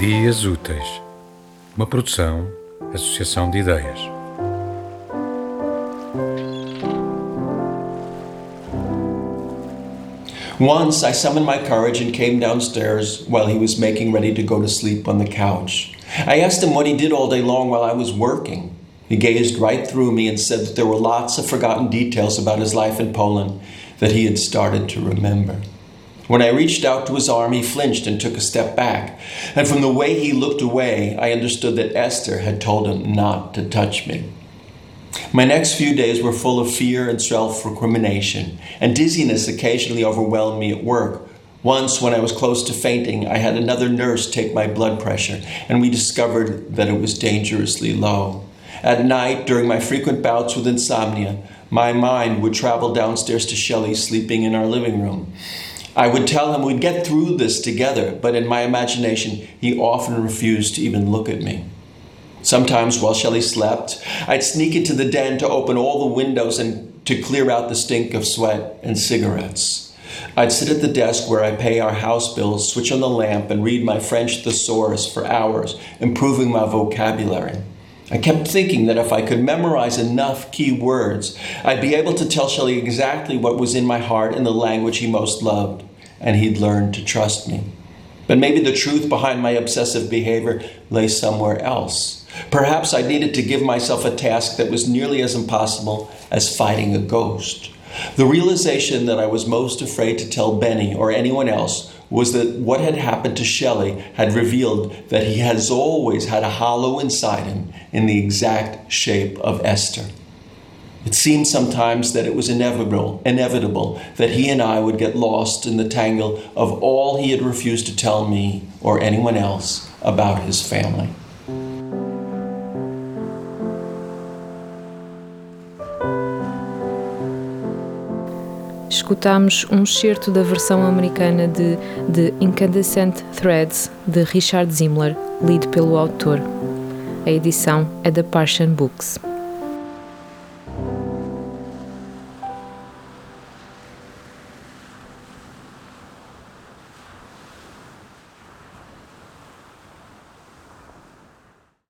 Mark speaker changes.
Speaker 1: Dias Úteis, uma produção, associação de ideias.
Speaker 2: Once I summoned my courage and came downstairs while he was making ready to go to sleep on the couch. I asked him what he did all day long while I was working. He gazed right through me and said that there were lots of forgotten details about his life in Poland that he had started to remember. When I reached out to his arm, he flinched and took a step back. And from the way he looked away, I understood that Esther had told him not to touch me. My next few days were full of fear and self recrimination, and dizziness occasionally overwhelmed me at work. Once, when I was close to fainting, I had another nurse take my blood pressure, and we discovered that it was dangerously low. At night, during my frequent bouts with insomnia, my mind would travel downstairs to Shelley sleeping in our living room. I would tell him we'd get through this together, but in my imagination, he often refused to even look at me. Sometimes while Shelley slept, I'd sneak into the den to open all the windows and to clear out the stink of sweat and cigarettes. I'd sit at the desk where I pay our house bills, switch on the lamp, and read my French thesaurus for hours, improving my vocabulary. I kept thinking that if I could memorize enough key words, I'd be able to tell Shelley exactly what was in my heart in the language he most loved, and he'd learn to trust me. But maybe the truth behind my obsessive behavior lay somewhere else. Perhaps I needed to give myself a task that was nearly as impossible as fighting a ghost. The realization that I was most afraid to tell Benny or anyone else was that what had happened to Shelley had revealed that he has always had a hollow inside him in the exact shape of Esther. It seemed sometimes that it was inevitable, inevitable that he and I would get lost in the tangle of all he had refused to tell me or anyone else about his family.
Speaker 3: escutamos um excerto da versão americana de The Incandescent Threads de Richard Zimler, lido pelo autor. A edição é da Parthian Books.